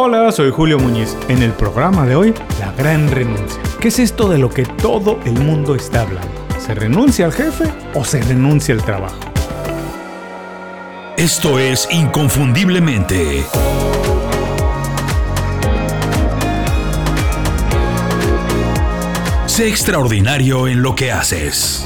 Hola, soy Julio Muñiz. En el programa de hoy, la gran renuncia. ¿Qué es esto de lo que todo el mundo está hablando? ¿Se renuncia al jefe o se renuncia al trabajo? Esto es Inconfundiblemente. Sé extraordinario en lo que haces.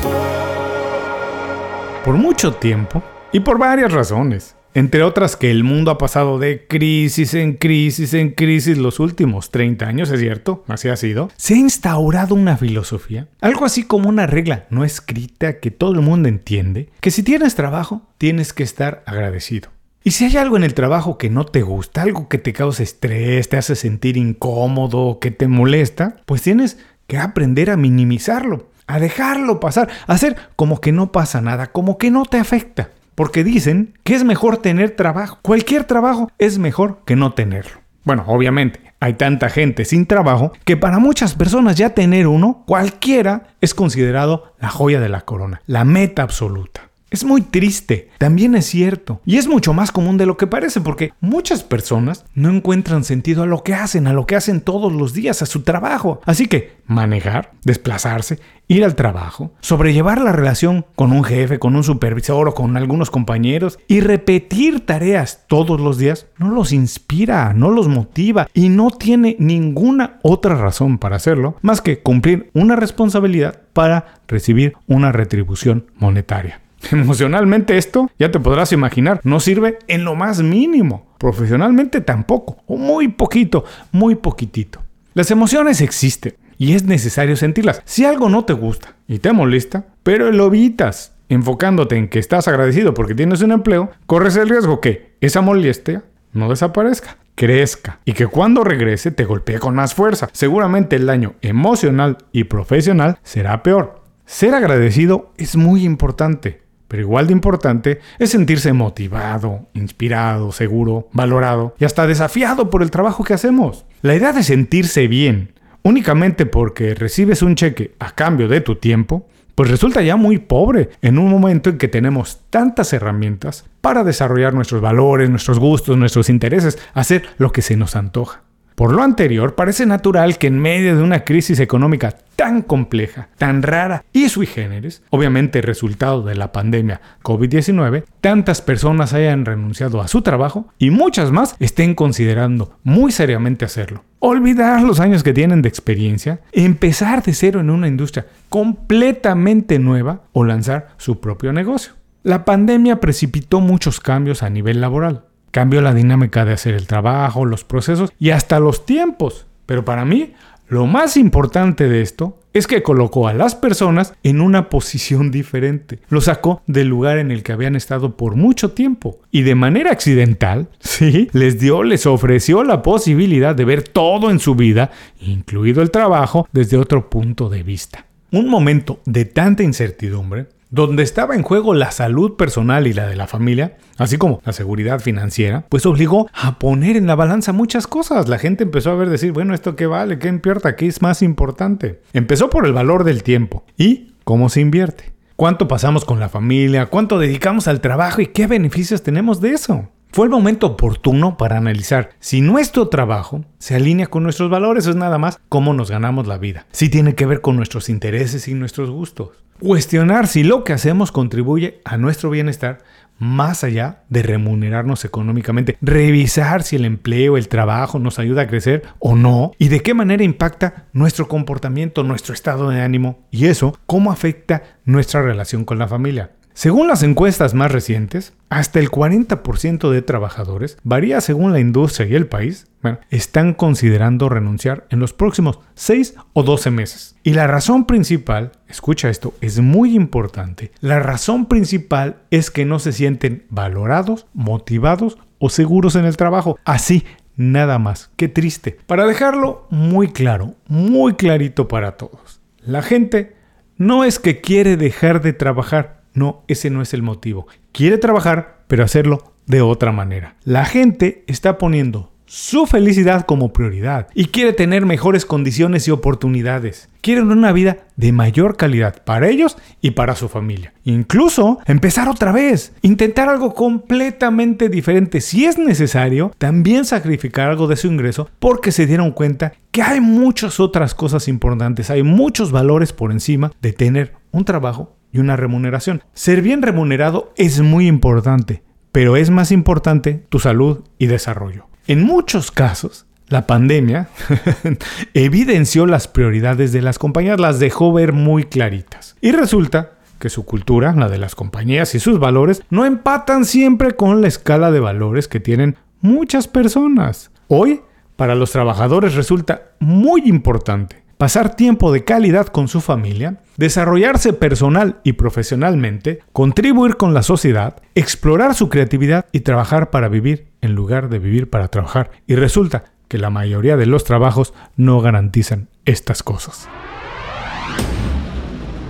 Por mucho tiempo y por varias razones. Entre otras que el mundo ha pasado de crisis en crisis en crisis los últimos 30 años, es cierto, así ha sido, se ha instaurado una filosofía, algo así como una regla no escrita que todo el mundo entiende, que si tienes trabajo, tienes que estar agradecido. Y si hay algo en el trabajo que no te gusta, algo que te causa estrés, te hace sentir incómodo, que te molesta, pues tienes que aprender a minimizarlo, a dejarlo pasar, a hacer como que no pasa nada, como que no te afecta. Porque dicen que es mejor tener trabajo. Cualquier trabajo es mejor que no tenerlo. Bueno, obviamente, hay tanta gente sin trabajo que para muchas personas ya tener uno, cualquiera, es considerado la joya de la corona, la meta absoluta. Es muy triste, también es cierto, y es mucho más común de lo que parece, porque muchas personas no encuentran sentido a lo que hacen, a lo que hacen todos los días, a su trabajo. Así que manejar, desplazarse, ir al trabajo, sobrellevar la relación con un jefe, con un supervisor o con algunos compañeros y repetir tareas todos los días, no los inspira, no los motiva y no tiene ninguna otra razón para hacerlo más que cumplir una responsabilidad para recibir una retribución monetaria. Emocionalmente esto, ya te podrás imaginar, no sirve en lo más mínimo. Profesionalmente tampoco, o muy poquito, muy poquitito. Las emociones existen y es necesario sentirlas. Si algo no te gusta y te molesta, pero lo evitas, enfocándote en que estás agradecido porque tienes un empleo, corres el riesgo que esa molestia no desaparezca, crezca y que cuando regrese te golpee con más fuerza. Seguramente el daño emocional y profesional será peor. Ser agradecido es muy importante. Pero igual de importante es sentirse motivado, inspirado, seguro, valorado y hasta desafiado por el trabajo que hacemos. La idea de sentirse bien únicamente porque recibes un cheque a cambio de tu tiempo, pues resulta ya muy pobre en un momento en que tenemos tantas herramientas para desarrollar nuestros valores, nuestros gustos, nuestros intereses, hacer lo que se nos antoja. Por lo anterior, parece natural que en medio de una crisis económica tan compleja, tan rara y sui generis, obviamente resultado de la pandemia COVID-19, tantas personas hayan renunciado a su trabajo y muchas más estén considerando muy seriamente hacerlo. Olvidar los años que tienen de experiencia, empezar de cero en una industria completamente nueva o lanzar su propio negocio. La pandemia precipitó muchos cambios a nivel laboral cambió la dinámica de hacer el trabajo, los procesos y hasta los tiempos. Pero para mí, lo más importante de esto es que colocó a las personas en una posición diferente. Lo sacó del lugar en el que habían estado por mucho tiempo. Y de manera accidental, sí, les dio, les ofreció la posibilidad de ver todo en su vida, incluido el trabajo, desde otro punto de vista. Un momento de tanta incertidumbre donde estaba en juego la salud personal y la de la familia, así como la seguridad financiera, pues obligó a poner en la balanza muchas cosas. La gente empezó a ver decir, bueno, ¿esto qué vale? ¿Qué importa? ¿Qué es más importante? Empezó por el valor del tiempo y cómo se invierte. ¿Cuánto pasamos con la familia? ¿Cuánto dedicamos al trabajo? ¿Y qué beneficios tenemos de eso? Fue el momento oportuno para analizar si nuestro trabajo se alinea con nuestros valores o es nada más cómo nos ganamos la vida. Si tiene que ver con nuestros intereses y nuestros gustos. Cuestionar si lo que hacemos contribuye a nuestro bienestar más allá de remunerarnos económicamente. Revisar si el empleo, el trabajo nos ayuda a crecer o no y de qué manera impacta nuestro comportamiento, nuestro estado de ánimo y eso, cómo afecta nuestra relación con la familia. Según las encuestas más recientes, hasta el 40% de trabajadores, varía según la industria y el país, están considerando renunciar en los próximos 6 o 12 meses. Y la razón principal, escucha esto, es muy importante, la razón principal es que no se sienten valorados, motivados o seguros en el trabajo. Así, nada más. Qué triste. Para dejarlo muy claro, muy clarito para todos. La gente no es que quiere dejar de trabajar, no, ese no es el motivo. Quiere trabajar, pero hacerlo de otra manera. La gente está poniendo su felicidad como prioridad y quiere tener mejores condiciones y oportunidades. Quieren una vida de mayor calidad para ellos y para su familia. Incluso empezar otra vez, intentar algo completamente diferente si es necesario, también sacrificar algo de su ingreso porque se dieron cuenta que hay muchas otras cosas importantes, hay muchos valores por encima de tener un trabajo y una remuneración. Ser bien remunerado es muy importante, pero es más importante tu salud y desarrollo. En muchos casos, la pandemia evidenció las prioridades de las compañías, las dejó ver muy claritas. Y resulta que su cultura, la de las compañías y sus valores, no empatan siempre con la escala de valores que tienen muchas personas. Hoy, para los trabajadores resulta muy importante pasar tiempo de calidad con su familia, desarrollarse personal y profesionalmente, contribuir con la sociedad, explorar su creatividad y trabajar para vivir en lugar de vivir para trabajar. Y resulta que la mayoría de los trabajos no garantizan estas cosas.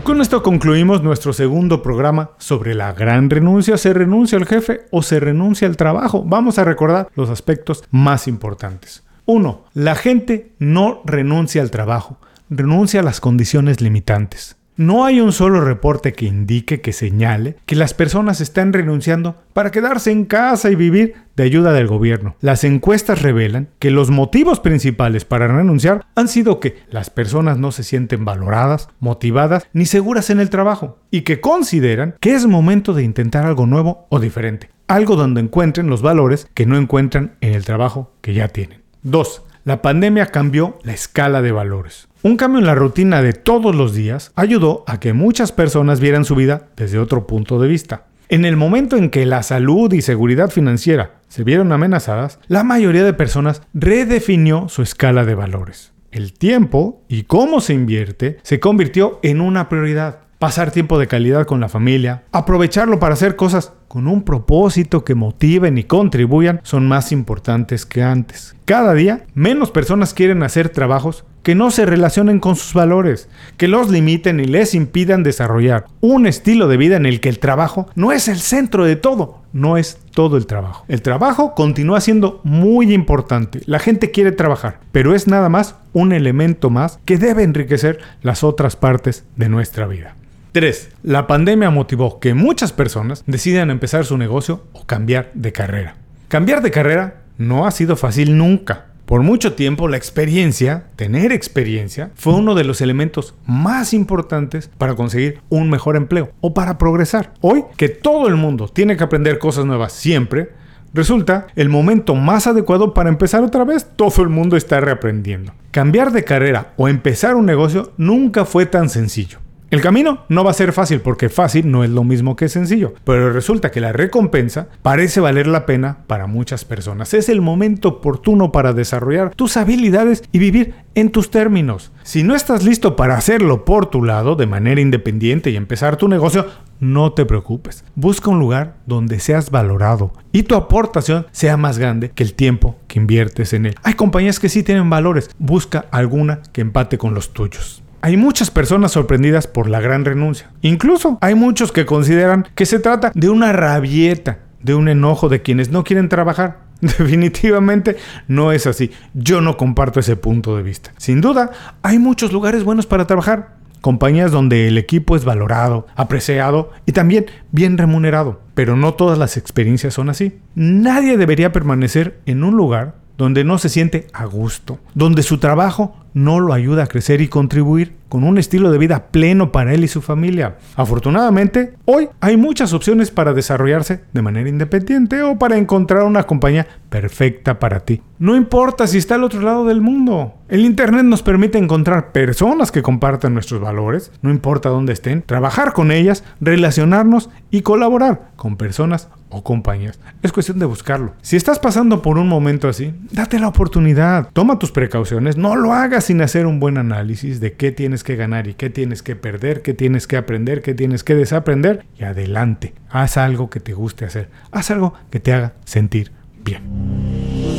Con esto concluimos nuestro segundo programa sobre la gran renuncia. ¿Se renuncia al jefe o se renuncia al trabajo? Vamos a recordar los aspectos más importantes. 1. La gente no renuncia al trabajo, renuncia a las condiciones limitantes. No hay un solo reporte que indique, que señale, que las personas están renunciando para quedarse en casa y vivir de ayuda del gobierno. Las encuestas revelan que los motivos principales para renunciar han sido que las personas no se sienten valoradas, motivadas ni seguras en el trabajo y que consideran que es momento de intentar algo nuevo o diferente, algo donde encuentren los valores que no encuentran en el trabajo que ya tienen. 2. La pandemia cambió la escala de valores. Un cambio en la rutina de todos los días ayudó a que muchas personas vieran su vida desde otro punto de vista. En el momento en que la salud y seguridad financiera se vieron amenazadas, la mayoría de personas redefinió su escala de valores. El tiempo y cómo se invierte se convirtió en una prioridad pasar tiempo de calidad con la familia, aprovecharlo para hacer cosas con un propósito que motiven y contribuyan son más importantes que antes. Cada día, menos personas quieren hacer trabajos que no se relacionen con sus valores, que los limiten y les impidan desarrollar un estilo de vida en el que el trabajo no es el centro de todo, no es todo el trabajo. El trabajo continúa siendo muy importante, la gente quiere trabajar, pero es nada más un elemento más que debe enriquecer las otras partes de nuestra vida. 3. La pandemia motivó que muchas personas decidan empezar su negocio o cambiar de carrera. Cambiar de carrera no ha sido fácil nunca. Por mucho tiempo la experiencia, tener experiencia, fue uno de los elementos más importantes para conseguir un mejor empleo o para progresar. Hoy que todo el mundo tiene que aprender cosas nuevas siempre, resulta el momento más adecuado para empezar otra vez. Todo el mundo está reaprendiendo. Cambiar de carrera o empezar un negocio nunca fue tan sencillo. El camino no va a ser fácil porque fácil no es lo mismo que sencillo, pero resulta que la recompensa parece valer la pena para muchas personas. Es el momento oportuno para desarrollar tus habilidades y vivir en tus términos. Si no estás listo para hacerlo por tu lado de manera independiente y empezar tu negocio, no te preocupes. Busca un lugar donde seas valorado y tu aportación sea más grande que el tiempo que inviertes en él. Hay compañías que sí tienen valores. Busca alguna que empate con los tuyos. Hay muchas personas sorprendidas por la gran renuncia. Incluso hay muchos que consideran que se trata de una rabieta, de un enojo de quienes no quieren trabajar. Definitivamente no es así. Yo no comparto ese punto de vista. Sin duda, hay muchos lugares buenos para trabajar. Compañías donde el equipo es valorado, apreciado y también bien remunerado. Pero no todas las experiencias son así. Nadie debería permanecer en un lugar donde no se siente a gusto, donde su trabajo no lo ayuda a crecer y contribuir con un estilo de vida pleno para él y su familia. Afortunadamente, hoy hay muchas opciones para desarrollarse de manera independiente o para encontrar una compañía perfecta para ti. No importa si está al otro lado del mundo. El Internet nos permite encontrar personas que compartan nuestros valores, no importa dónde estén, trabajar con ellas, relacionarnos y colaborar con personas o compañías. Es cuestión de buscarlo. Si estás pasando por un momento así, date la oportunidad. Toma tus precauciones, no lo hagas sin hacer un buen análisis de qué tienes que ganar y qué tienes que perder, qué tienes que aprender, qué tienes que desaprender y adelante. Haz algo que te guste hacer. Haz algo que te haga sentir bien.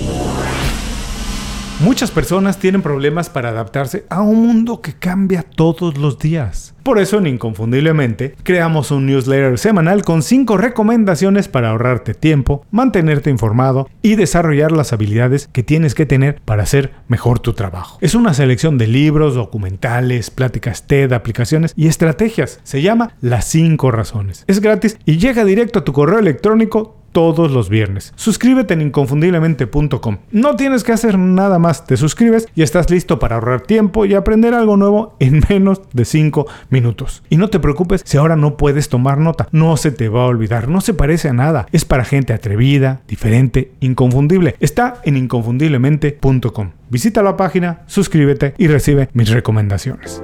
Muchas personas tienen problemas para adaptarse a un mundo que cambia todos los días. Por eso en Inconfundiblemente creamos un newsletter semanal con 5 recomendaciones para ahorrarte tiempo, mantenerte informado y desarrollar las habilidades que tienes que tener para hacer mejor tu trabajo. Es una selección de libros, documentales, pláticas TED, aplicaciones y estrategias. Se llama Las 5 razones. Es gratis y llega directo a tu correo electrónico todos los viernes. Suscríbete en inconfundiblemente.com. No tienes que hacer nada más, te suscribes y estás listo para ahorrar tiempo y aprender algo nuevo en menos de 5 minutos. Y no te preocupes si ahora no puedes tomar nota, no se te va a olvidar, no se parece a nada, es para gente atrevida, diferente, inconfundible. Está en inconfundiblemente.com. Visita la página, suscríbete y recibe mis recomendaciones.